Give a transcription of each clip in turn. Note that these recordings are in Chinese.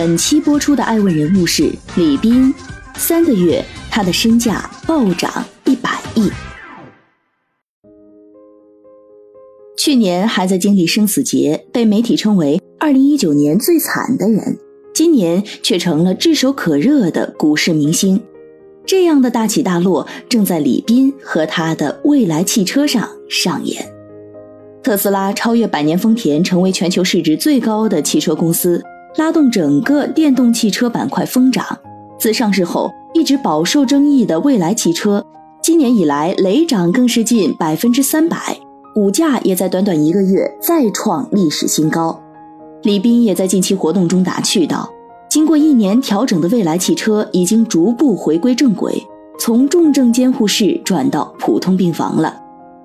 本期播出的爱问人物是李斌，三个月他的身价暴涨一百亿。去年还在经历生死劫，被媒体称为二零一九年最惨的人，今年却成了炙手可热的股市明星。这样的大起大落，正在李斌和他的未来汽车上上演。特斯拉超越百年丰田，成为全球市值最高的汽车公司，拉动整个电动汽车板块疯涨。自上市后一直饱受争议的蔚来汽车，今年以来雷涨更是近百分之三百，股价也在短短一个月再创历史新高。李斌也在近期活动中打趣道：“经过一年调整的蔚来汽车已经逐步回归正轨，从重症监护室转到普通病房了。”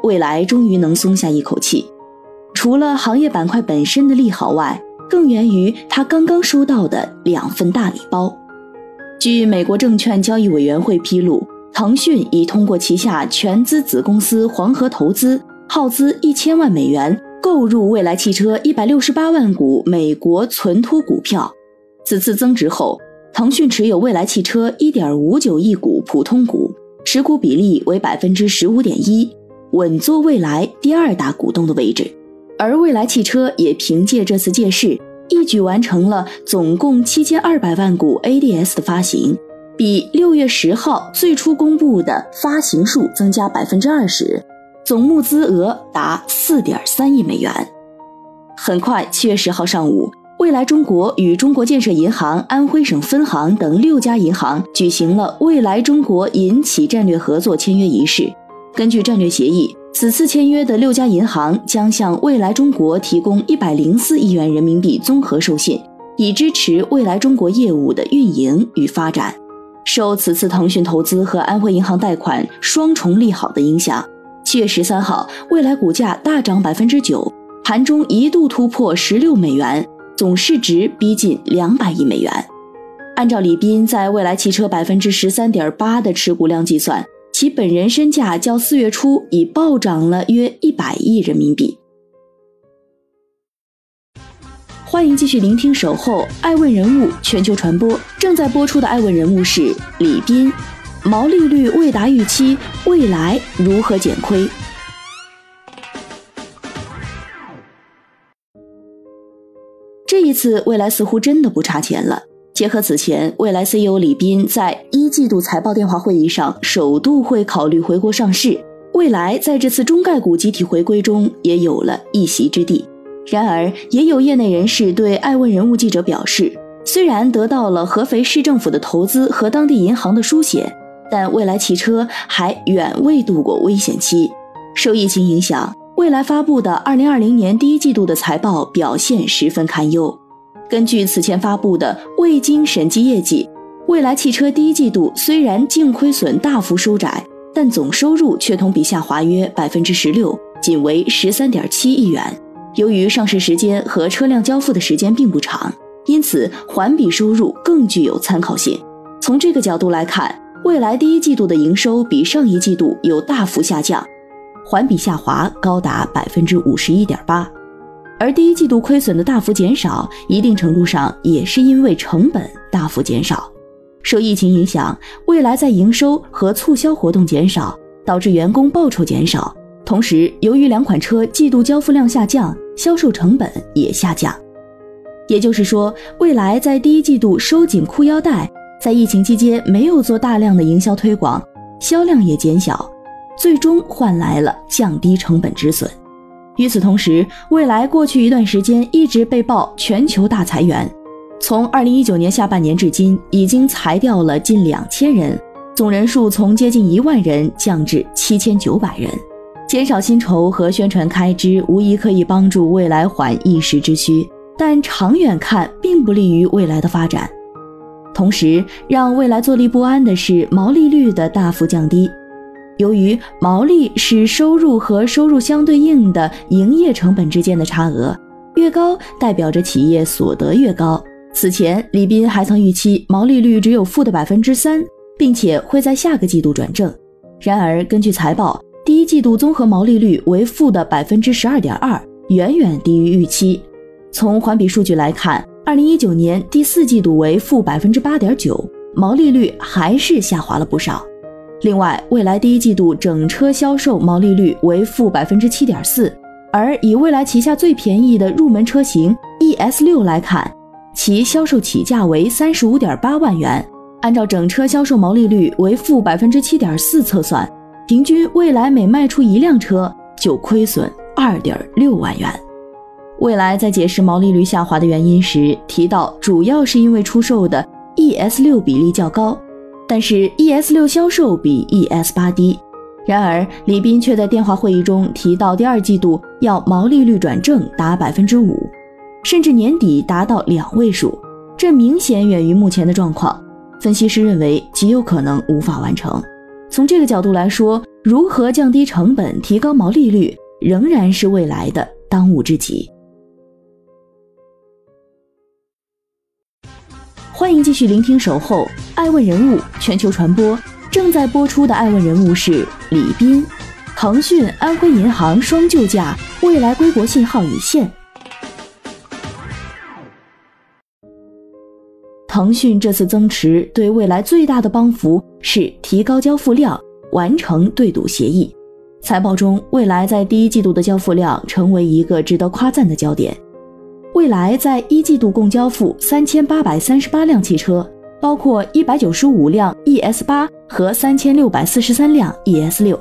未来终于能松下一口气，除了行业板块本身的利好外，更源于他刚刚收到的两份大礼包。据美国证券交易委员会披露，腾讯已通过旗下全资子公司黄河投资，耗资一千万美元购入蔚来汽车一百六十八万股美国存托股票。此次增值后，腾讯持有蔚来汽车一点五九亿股普通股，持股比例为百分之十五点一。稳坐未来第二大股东的位置，而蔚来汽车也凭借这次借势，一举完成了总共七千二百万股 ADS 的发行，比六月十号最初公布的发行数增加百分之二十，总募资额达四点三亿美元。很快，七月十号上午，未来中国与中国建设银行安徽省分行等六家银行举行了未来中国银企战略合作签约仪式。根据战略协议，此次签约的六家银行将向未来中国提供一百零四亿元人民币综合授信，以支持未来中国业务的运营与发展。受此次腾讯投资和安徽银行贷款双重利好的影响，七月十三号，未来股价大涨百分之九，盘中一度突破十六美元，总市值逼近两百亿美元。按照李斌在未来汽车百分之十三点八的持股量计算。其本人身价较四月初已暴涨了约一百亿人民币。欢迎继续聆听《守候爱问人物全球传播》，正在播出的爱问人物是李斌。毛利率未达预期，未来如何减亏？这一次，未来似乎真的不差钱了。结合此前，未来 CEO 李斌在一季度财报电话会议上首度会考虑回国上市，未来在这次中概股集体回归中也有了一席之地。然而，也有业内人士对爱问人物记者表示，虽然得到了合肥市政府的投资和当地银行的输血，但未来汽车还远未度过危险期。受疫情影响，未来发布的2020年第一季度的财报表现十分堪忧。根据此前发布的未经审计业绩，蔚来汽车第一季度虽然净亏损大幅收窄，但总收入却同比下滑约百分之十六，仅为十三点七亿元。由于上市时间和车辆交付的时间并不长，因此环比收入更具有参考性。从这个角度来看，蔚来第一季度的营收比上一季度有大幅下降，环比下滑高达百分之五十一点八。而第一季度亏损的大幅减少，一定程度上也是因为成本大幅减少。受疫情影响，未来在营收和促销活动减少，导致员工报酬减少。同时，由于两款车季度交付量下降，销售成本也下降。也就是说，未来在第一季度收紧裤腰带，在疫情期间没有做大量的营销推广，销量也减小，最终换来了降低成本止损。与此同时，未来过去一段时间一直被曝全球大裁员，从二零一九年下半年至今，已经裁掉了近两千人，总人数从接近一万人降至七千九百人。减少薪酬和宣传开支，无疑可以帮助未来缓一时之需，但长远看并不利于未来的发展。同时，让未来坐立不安的是毛利率的大幅降低。由于毛利是收入和收入相对应的营业成本之间的差额，越高代表着企业所得越高。此前，李斌还曾预期毛利率只有负的百分之三，并且会在下个季度转正。然而，根据财报，第一季度综合毛利率为负的百分之十二点二，远远低于预期。从环比数据来看，二零一九年第四季度为负百分之八点九，毛利率还是下滑了不少。另外，未来第一季度整车销售毛利率为负百分之七点四，而以未来旗下最便宜的入门车型 ES 六来看。其销售起价为三十五点八万元，按照整车销售毛利率为负百分之七点四测算，平均未来每卖出一辆车就亏损二点六万元。未来在解释毛利率下滑的原因时提到，主要是因为出售的 ES 六比例较高，但是 ES 六销售比 ES 八低。然而，李斌却在电话会议中提到，第二季度要毛利率转正达百分之五。甚至年底达到两位数，这明显远于目前的状况。分析师认为极有可能无法完成。从这个角度来说，如何降低成本、提高毛利率，仍然是未来的当务之急。欢迎继续聆听《守候爱问人物全球传播》，正在播出的爱问人物是李斌。腾讯、安徽银行双救驾，未来归国信号已现。腾讯这次增持对未来最大的帮扶是提高交付量，完成对赌协议。财报中，未来在第一季度的交付量成为一个值得夸赞的焦点。未来在一季度共交付三千八百三十八辆汽车，包括一百九十五辆 ES 八和三千六百四十三辆 ES 六。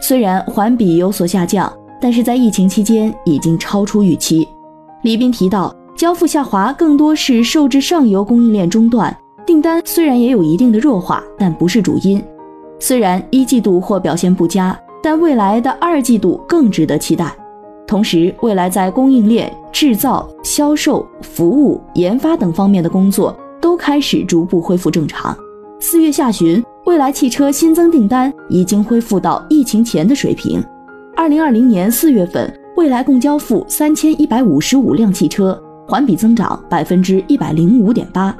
虽然环比有所下降，但是在疫情期间已经超出预期。李斌提到。交付下滑更多是受制上游供应链中断，订单虽然也有一定的弱化，但不是主因。虽然一季度或表现不佳，但未来的二季度更值得期待。同时，未来在供应链、制造、销售、服务、研发等方面的工作都开始逐步恢复正常。四月下旬，未来汽车新增订单已经恢复到疫情前的水平。二零二零年四月份，未来共交付三千一百五十五辆汽车。环比增长百分之一百零五点八，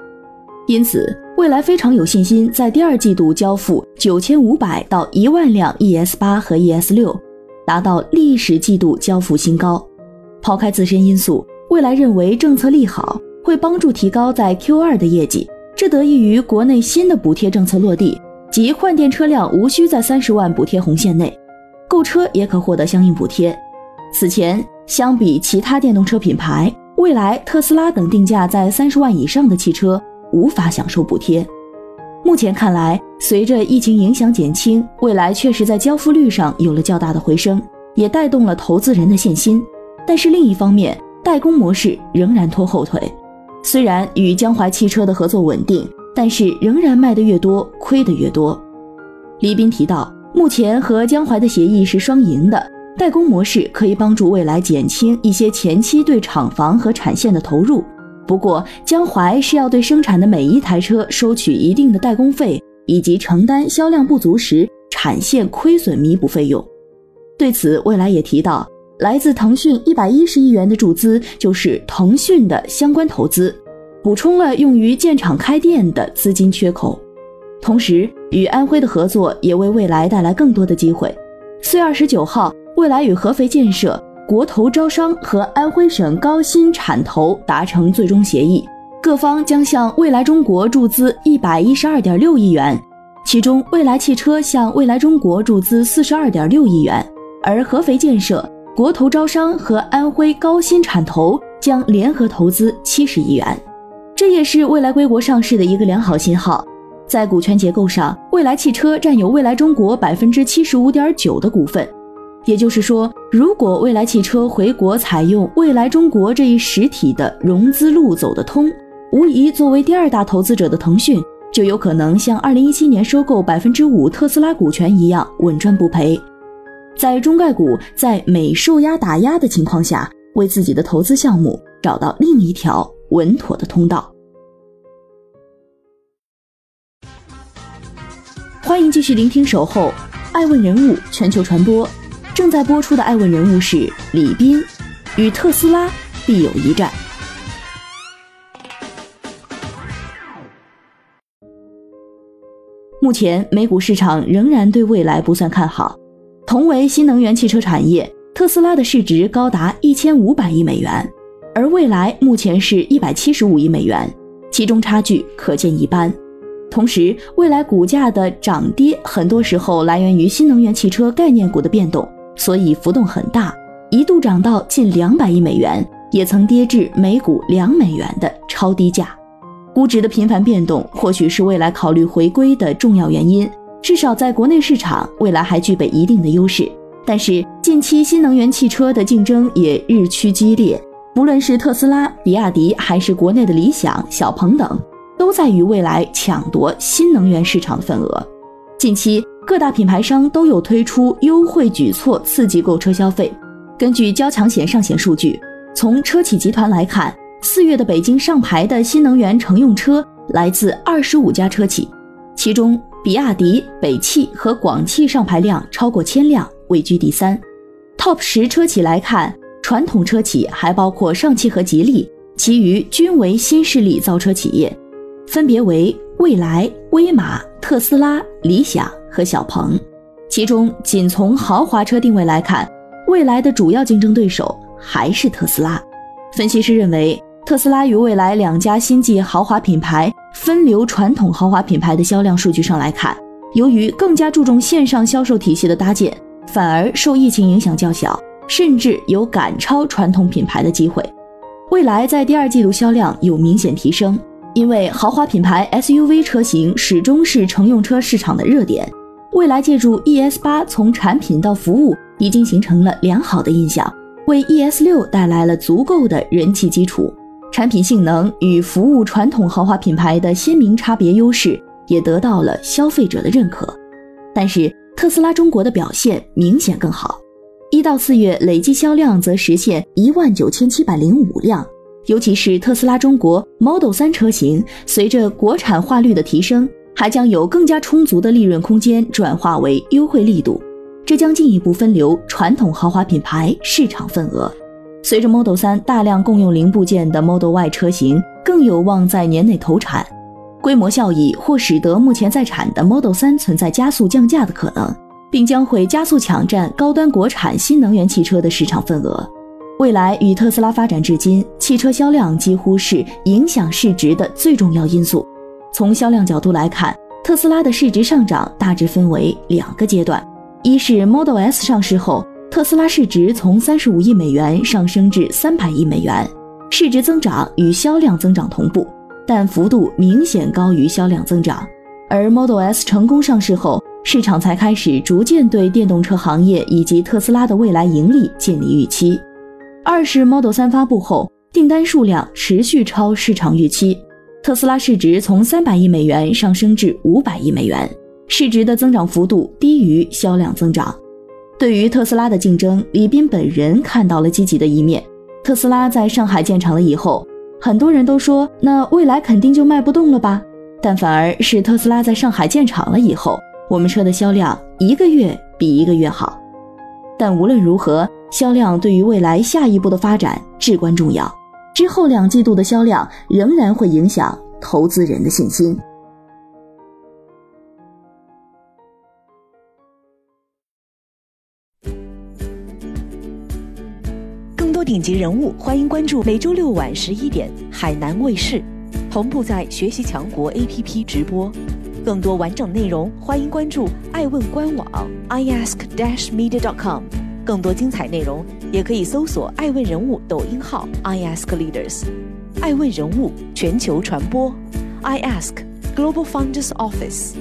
因此未来非常有信心在第二季度交付九千五百到一万辆 ES 八和 ES 六，达到历史季度交付新高。抛开自身因素，未来认为政策利好会帮助提高在 Q 二的业绩，这得益于国内新的补贴政策落地，即换电车辆无需在三十万补贴红线内，购车也可获得相应补贴。此前相比其他电动车品牌。未来特斯拉等定价在三十万以上的汽车无法享受补贴。目前看来，随着疫情影响减轻，未来确实在交付率上有了较大的回升，也带动了投资人的信心。但是另一方面，代工模式仍然拖后腿。虽然与江淮汽车的合作稳定，但是仍然卖得越多，亏得越多。李斌提到，目前和江淮的协议是双赢的。代工模式可以帮助未来减轻一些前期对厂房和产线的投入，不过江淮是要对生产的每一台车收取一定的代工费，以及承担销量不足时产线亏损弥补费用。对此，未来也提到，来自腾讯一百一十亿元的注资就是腾讯的相关投资，补充了用于建厂开店的资金缺口。同时，与安徽的合作也为未来带来更多的机会。四月二十九号。未来与合肥建设、国投招商和安徽省高新产投达成最终协议，各方将向未来中国注资一百一十二点六亿元，其中未来汽车向未来中国注资四十二点六亿元，而合肥建设、国投招商和安徽高新产投将联合投资七十亿元。这也是未来归国上市的一个良好信号。在股权结构上，未来汽车占有未来中国百分之七十五点九的股份。也就是说，如果未来汽车回国采用未来中国这一实体的融资路走得通，无疑作为第二大投资者的腾讯就有可能像二零一七年收购百分之五特斯拉股权一样稳赚不赔，在中概股在美受压打压的情况下，为自己的投资项目找到另一条稳妥的通道。欢迎继续聆听《守候》，爱问人物全球传播。正在播出的爱问人物是李斌，与特斯拉必有一战。目前美股市场仍然对未来不算看好。同为新能源汽车产业，特斯拉的市值高达一千五百亿美元，而蔚来目前是一百七十五亿美元，其中差距可见一斑。同时，未来股价的涨跌很多时候来源于新能源汽车概念股的变动，所以浮动很大，一度涨到近两百亿美元，也曾跌至每股两美元的超低价。估值的频繁变动，或许是未来考虑回归的重要原因。至少在国内市场，未来还具备一定的优势。但是，近期新能源汽车的竞争也日趋激烈，不论是特斯拉、比亚迪，还是国内的理想、小鹏等。都在与未来抢夺新能源市场的份额。近期各大品牌商都有推出优惠举措，刺激购车消费。根据交强险上险数据，从车企集团来看，四月的北京上牌的新能源乘用车来自二十五家车企，其中比亚迪、北汽和广汽上牌量超过千辆，位居第三。Top 十车企来看，传统车企还包括上汽和吉利，其余均为新势力造车企业。分别为蔚来、威马、特斯拉、理想和小鹏。其中，仅从豪华车定位来看，未来的主要竞争对手还是特斯拉。分析师认为，特斯拉与未来两家新晋豪华品牌分流传统豪华品牌的销量数据上来看，由于更加注重线上销售体系的搭建，反而受疫情影响较小，甚至有赶超传统品牌的机会。未来在第二季度销量有明显提升。因为豪华品牌 SUV 车型始终是乘用车市场的热点，未来借助 ES 八从产品到服务已经形成了良好的印象，为 ES 六带来了足够的人气基础，产品性能与服务传统豪华品牌的鲜明差别优势也得到了消费者的认可。但是特斯拉中国的表现明显更好，一到四月累计销量则实现一万九千七百零五辆。尤其是特斯拉中国 Model 3车型，随着国产化率的提升，还将有更加充足的利润空间转化为优惠力度，这将进一步分流传统豪华品牌市场份额。随着 Model 3大量共用零部件的 Model Y 车型更有望在年内投产，规模效益或使得目前在产的 Model 3存在加速降价的可能，并将会加速抢占高端国产新能源汽车的市场份额。未来与特斯拉发展至今，汽车销量几乎是影响市值的最重要因素。从销量角度来看，特斯拉的市值上涨大致分为两个阶段：一是 Model S 上市后，特斯拉市值从三十五亿美元上升至三百亿美元，市值增长与销量增长同步，但幅度明显高于销量增长；而 Model S 成功上市后，市场才开始逐渐对电动车行业以及特斯拉的未来盈利建立预期。二是 Model 3发布后，订单数量持续超市场预期，特斯拉市值从三百亿美元上升至五百亿美元，市值的增长幅度低于销量增长。对于特斯拉的竞争，李斌本人看到了积极的一面。特斯拉在上海建厂了以后，很多人都说那未来肯定就卖不动了吧？但反而是特斯拉在上海建厂了以后，我们车的销量一个月比一个月好。但无论如何。销量对于未来下一步的发展至关重要，之后两季度的销量仍然会影响投资人的信心。更多顶级人物，欢迎关注每周六晚十一点海南卫视，同步在学习强国 APP 直播。更多完整内容，欢迎关注爱问官网 iask-media.com。更多精彩内容，也可以搜索“爱问人物”抖音号 “i ask leaders”，爱问人物全球传播，“i ask Global Founders Office”。